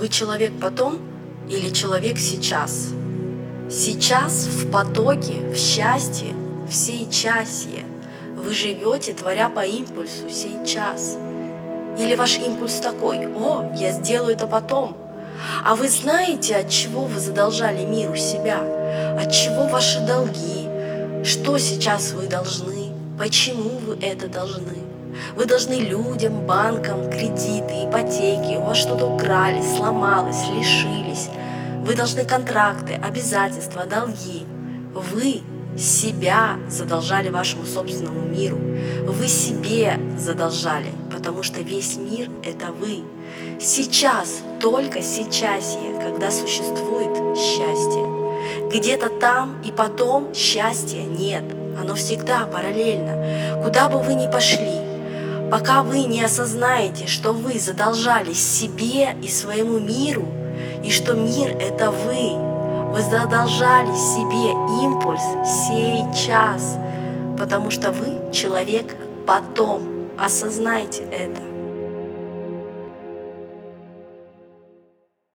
Вы человек потом или человек сейчас? Сейчас в потоке, в счастье, в сейчасье. Вы живете, творя по импульсу сейчас. Или ваш импульс такой, о, я сделаю это потом. А вы знаете, от чего вы задолжали миру себя? От чего ваши долги? Что сейчас вы должны? Почему вы это должны? Вы должны людям, банкам, кредиты, ипотеки, у вас что-то украли, сломалось, лишились. Вы должны контракты, обязательства, долги. Вы себя задолжали вашему собственному миру. Вы себе задолжали, потому что весь мир — это вы. Сейчас, только сейчас, когда существует счастье. Где-то там и потом счастья нет. Оно всегда параллельно. Куда бы вы ни пошли, пока вы не осознаете, что вы задолжали себе и своему миру, и что мир — это вы, вы задолжали себе импульс сейчас, потому что вы человек потом. Осознайте это.